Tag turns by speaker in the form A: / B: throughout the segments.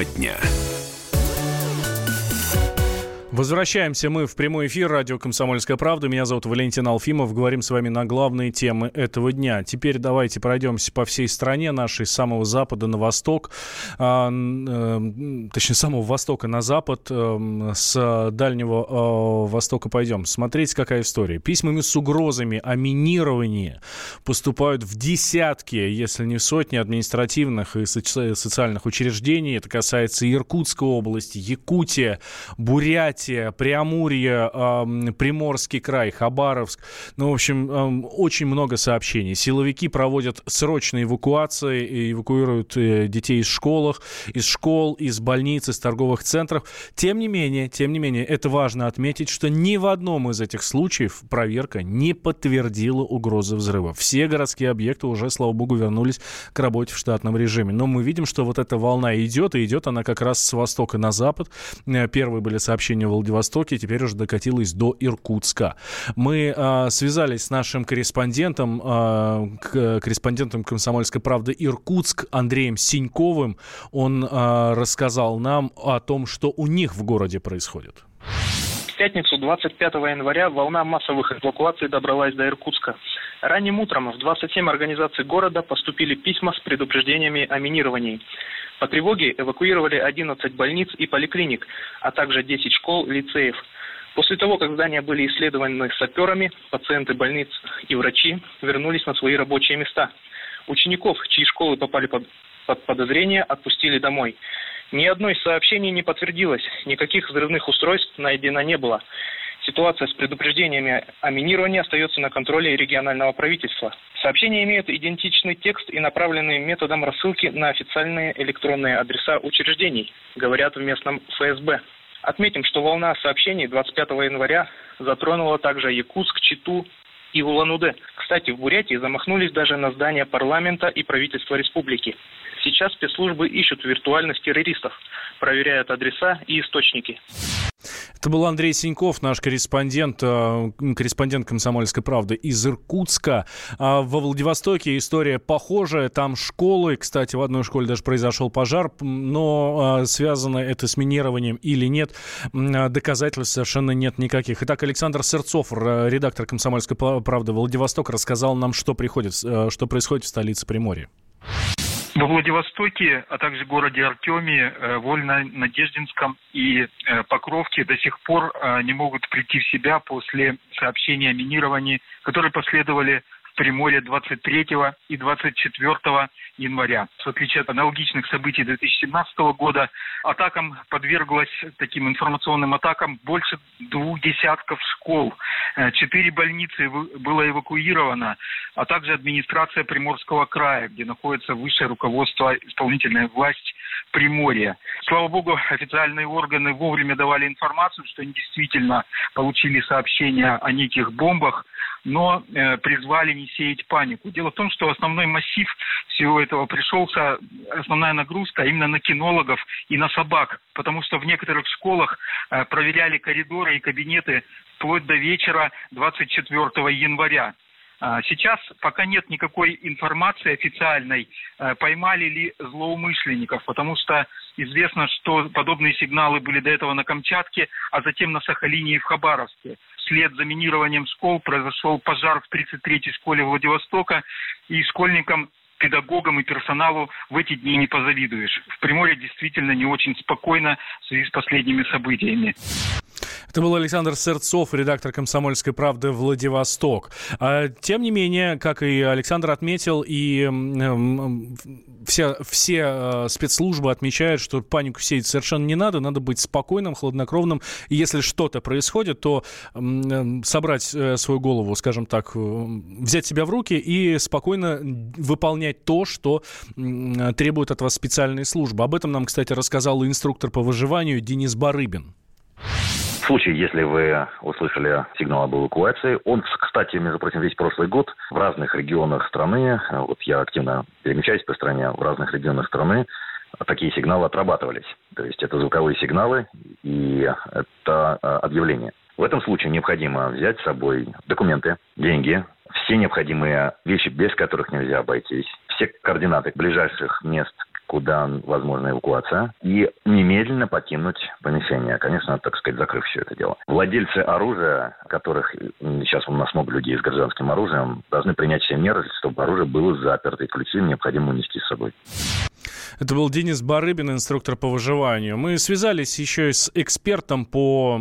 A: Тема дня.
B: Возвращаемся мы в прямой эфир радио «Комсомольская правда». Меня зовут Валентин Алфимов. Говорим с вами на главные темы этого дня. Теперь давайте пройдемся по всей стране нашей, с самого запада на восток, а, э, точнее, с самого востока на запад, э, с дальнего э, востока пойдем. Смотрите, какая история. Письмами с угрозами о минировании поступают в десятки, если не в сотни административных и соци- социальных учреждений. Это касается Иркутской области, Якутия, Бурятия, Бурятия, Преамурье, э, Приморский край, Хабаровск. Ну, в общем, э, очень много сообщений. Силовики проводят срочные эвакуации, и эвакуируют э, детей из школ, из школ, из больниц, из торговых центров. Тем не менее, тем не менее, это важно отметить, что ни в одном из этих случаев проверка не подтвердила угрозы взрыва. Все городские объекты уже, слава богу, вернулись к работе в штатном режиме. Но мы видим, что вот эта волна идет, и идет она как раз с востока на запад. Э, первые были сообщения Владивостоке, теперь уже докатилась до Иркутска. Мы э, связались с нашим корреспондентом, э, корреспондентом «Комсомольской правды» Иркутск Андреем Синьковым. Он э, рассказал нам о том, что у них в городе происходит.
C: Пятницу 25 января волна массовых эвакуаций добралась до Иркутска. Ранним утром в 27 организаций города поступили письма с предупреждениями о минировании. По тревоге эвакуировали 11 больниц и поликлиник, а также 10 школ, лицеев. После того, как здания были исследованы саперами, пациенты больниц и врачи вернулись на свои рабочие места. Учеников, чьи школы попали под, под подозрение, отпустили домой. Ни одно из сообщений не подтвердилось, никаких взрывных устройств найдено не было. Ситуация с предупреждениями о минировании остается на контроле регионального правительства. Сообщения имеют идентичный текст и направлены методом рассылки на официальные электронные адреса учреждений, говорят в местном ФСБ. Отметим, что волна сообщений 25 января затронула также Якутск, Читу и Улан-Удэ. Кстати, в Бурятии замахнулись даже на здание парламента и правительства республики. Сейчас спецслужбы ищут виртуальных террористов, проверяют адреса и источники.
B: Это был Андрей Синьков, наш корреспондент, э, корреспондент «Комсомольской правды» из Иркутска. А во Владивостоке история похожая. Там школы, кстати, в одной школе даже произошел пожар, но а, связано это с минированием или нет, доказательств совершенно нет никаких. Итак, Александр Сырцов, редактор «Комсомольской правды» Владивосток, рассказал нам, что, приходит, э, что происходит в столице Приморья.
D: Во Владивостоке, а также городе Артеме, э, Вольно-Надеждинском и э, Покровке до сих пор э, не могут прийти в себя после сообщения о минировании, которые последовали Приморье 23 и 24 января. В отличие от аналогичных событий 2017 года, атакам подверглась таким информационным атакам больше двух десятков школ. Э, четыре больницы было эвакуировано, а также администрация Приморского края, где находится высшее руководство, исполнительная власть Приморья. Слава богу, официальные органы вовремя давали информацию, что они действительно получили сообщения о неких бомбах, но э, призвали не сеять панику. Дело в том, что основной массив всего этого пришелся, основная нагрузка именно на кинологов и на собак, потому что в некоторых школах э, проверяли коридоры и кабинеты вплоть до вечера 24 января. А, сейчас пока нет никакой информации официальной, э, поймали ли злоумышленников, потому что известно, что подобные сигналы были до этого на Камчатке, а затем на Сахалине и в Хабаровске вслед за минированием школ произошел пожар в 33-й школе Владивостока, и школьникам педагогам и персоналу в эти дни не позавидуешь. В Приморье действительно не очень спокойно в связи с последними событиями.
B: Это был Александр Сырцов, редактор «Комсомольской правды» Владивосток. А, тем не менее, как и Александр отметил, и все, все э, спецслужбы отмечают, что панику сеять совершенно не надо, надо быть спокойным, хладнокровным. И если что-то происходит, то собрать э, свою голову, скажем так, э, взять себя в руки и спокойно выполнять то, что требует от вас специальные службы. Об этом нам, кстати, рассказал инструктор по выживанию Денис Барыбин
E: случае, если вы услышали сигнал об эвакуации, он, кстати, между прочим, весь прошлый год в разных регионах страны, вот я активно перемещаюсь по стране, в разных регионах страны такие сигналы отрабатывались. То есть это звуковые сигналы и это а, объявление. В этом случае необходимо взять с собой документы, деньги, все необходимые вещи, без которых нельзя обойтись, все координаты ближайших мест, куда возможна эвакуация, и немедленно покинуть помещение. Конечно, так сказать, закрыв все это дело. Владельцы оружия, которых сейчас у нас много людей с гражданским оружием, должны принять все меры, чтобы оружие было заперто, и ключи необходимо унести с собой.
B: Это был Денис Барыбин, инструктор по выживанию. Мы связались еще с экспертом по,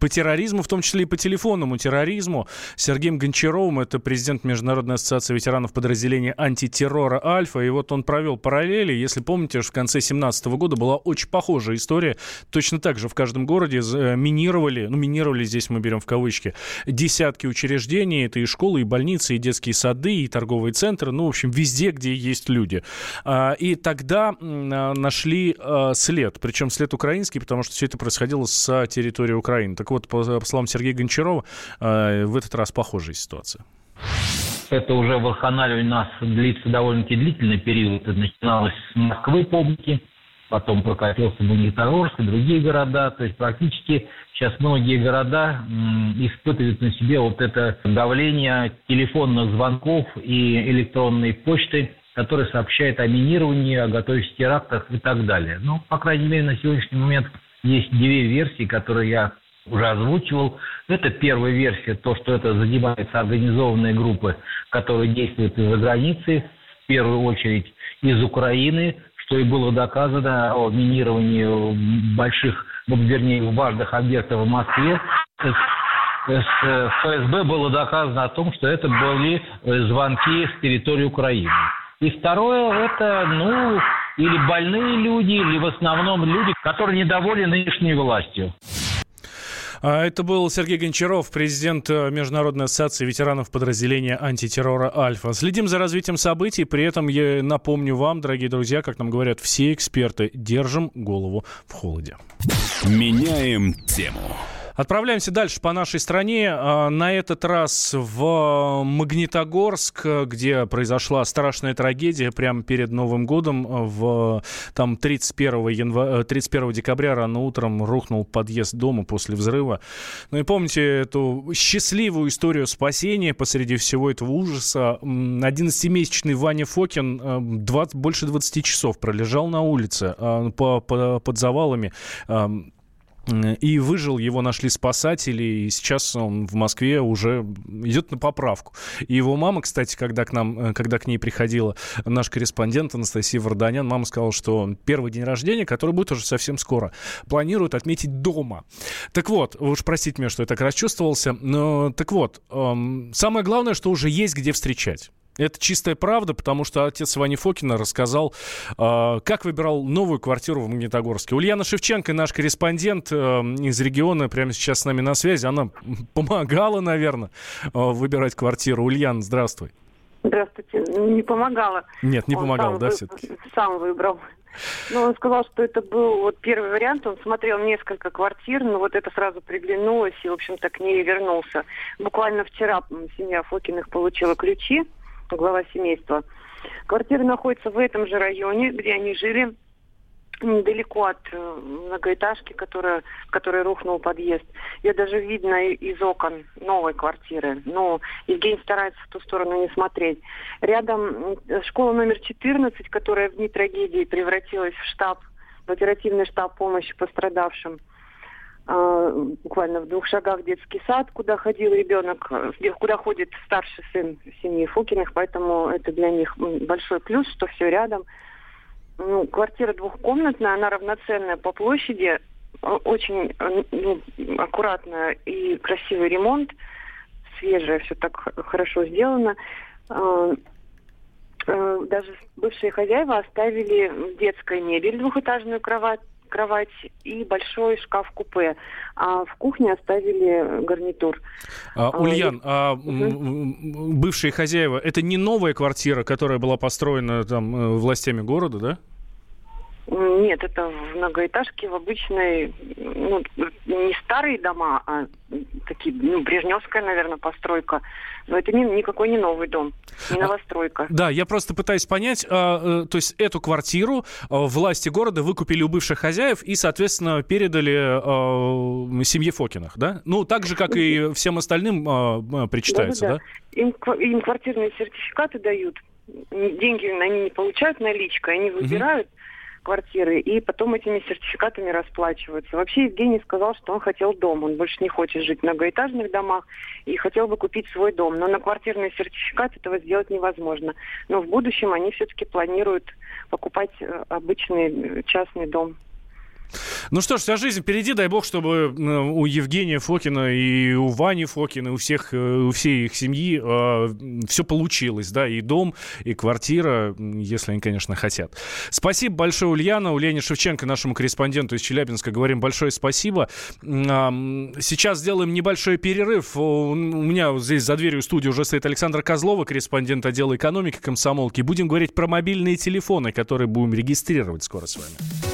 B: по терроризму, в том числе и по телефонному терроризму, Сергеем Гончаровым. Это президент Международной ассоциации ветеранов подразделения антитеррора «Альфа». И вот он провел параллели. Если помните, в конце 2017 года была очень похожая история. Точно так же в каждом городе э, минировали, ну, минировали здесь мы берем в кавычки, десятки учреждений. Это и школы, и больницы, и детские сады, и торговые центры. Ну, в общем, везде, где есть люди. А, и тогда а, нашли а, след, причем след украинский, потому что все это происходило с территории Украины. Так вот, по, словам Сергея Гончарова, в этот раз похожая ситуация.
A: Это уже вакханалия у нас длится довольно-таки длительный период. Это начиналось с Москвы, помните, потом прокатился Магнитогорск и другие города. То есть практически сейчас многие города испытывают на себе вот это давление телефонных звонков и электронной почты который сообщает о минировании, о готовящихся терактах и так далее. Ну, по крайней мере, на сегодняшний момент есть две версии, которые я уже озвучивал. Это первая версия, то, что это занимаются организованные группы, которые действуют из-за границы, в первую очередь из Украины, что и было доказано о минировании больших, ну, вернее, важных объектов в Москве. С ФСБ было доказано о том, что это были звонки с территории Украины. И второе, это, ну, или больные люди, или в основном люди, которые недовольны нынешней властью.
B: А это был Сергей Гончаров, президент э, Международной ассоциации ветеранов подразделения антитеррора «Альфа». Следим за развитием событий, при этом я напомню вам, дорогие друзья, как нам говорят все эксперты, держим голову в холоде.
F: Меняем тему.
B: Отправляемся дальше по нашей стране. А, на этот раз в Магнитогорск, где произошла страшная трагедия прямо перед Новым годом. В, там 31, января, 31 декабря рано утром рухнул подъезд дома после взрыва. Ну и помните эту счастливую историю спасения посреди всего этого ужаса. 11-месячный Ваня Фокин 20, больше 20 часов пролежал на улице по, под завалами и выжил, его нашли спасатели, и сейчас он в Москве уже идет на поправку. И его мама, кстати, когда к нам, э, когда к ней приходила наш корреспондент Анастасия Варданян, мама сказала, что первый день рождения, который будет уже совсем скоро, планируют отметить дома. Так вот, уж простите меня, что я так расчувствовался, но так вот, эм, самое главное, что уже есть где встречать. Это чистая правда, потому что отец Вани Фокина рассказал, э, как выбирал новую квартиру в Магнитогорске. Ульяна Шевченко, наш корреспондент э, из региона, прямо сейчас с нами на связи. Она помогала, наверное, э, выбирать квартиру. Ульяна, здравствуй.
G: Здравствуйте. Не помогала.
B: Нет, не помогал, да, вы... все-таки?
G: Сам выбрал. Ну, он сказал, что это был вот первый вариант. Он смотрел несколько квартир, но вот это сразу приглянулось, и, в общем-то, к ней вернулся. Буквально вчера семья Фокиных получила ключи глава семейства. Квартира находится в этом же районе, где они жили, недалеко от э, многоэтажки, которая, в которой рухнул подъезд. Ее даже видно из окон новой квартиры. Но Евгений старается в ту сторону не смотреть. Рядом школа номер 14, которая в дни трагедии превратилась в штаб, в оперативный штаб помощи пострадавшим. А, буквально в двух шагах детский сад, куда ходил ребенок, куда ходит старший сын семьи Фукиных, поэтому это для них большой плюс, что все рядом. Ну, квартира двухкомнатная, она равноценная по площади, очень ну, аккуратная и красивый ремонт, свежее, все так хорошо сделано. А, а, даже бывшие хозяева оставили детской мебель, двухэтажную кровать, кровать и большой шкаф-купе. А в кухне оставили гарнитур.
B: А, а Ульян, а, угу. бывшие хозяева, это не новая квартира, которая была построена там э, властями города, да?
G: Нет, это в многоэтажке, в обычной, ну, не старые дома, а такие, ну, брежневская, наверное, постройка. Но это не, никакой не новый дом, не а, новостройка.
B: Да, я просто пытаюсь понять, а, э, то есть эту квартиру а, власти города выкупили у бывших хозяев и, соответственно, передали а, семье Фокиных, да? Ну, так же, как и всем остальным а, причитается, да? да?
G: да. Им, им квартирные сертификаты дают деньги они не получают наличкой, они выбирают угу квартиры, и потом этими сертификатами расплачиваются. Вообще Евгений сказал, что он хотел дом, он больше не хочет жить в многоэтажных домах и хотел бы купить свой дом. Но на квартирный сертификат этого сделать невозможно. Но в будущем они все-таки планируют покупать э, обычный э, частный дом.
B: Ну что ж, вся жизнь впереди. Дай бог, чтобы э, у Евгения Фокина и у Вани Фокина, и у всех, э, у всей их семьи э, все получилось, да, и дом, и квартира, если они, конечно, хотят. Спасибо большое, Ульяна. Ульяне Шевченко, нашему корреспонденту из Челябинска, говорим большое спасибо. Сейчас сделаем небольшой перерыв. У меня здесь за дверью студии уже стоит Александр Козлова, корреспондент отдела экономики комсомолки. Будем говорить про мобильные телефоны, которые будем регистрировать скоро с вами.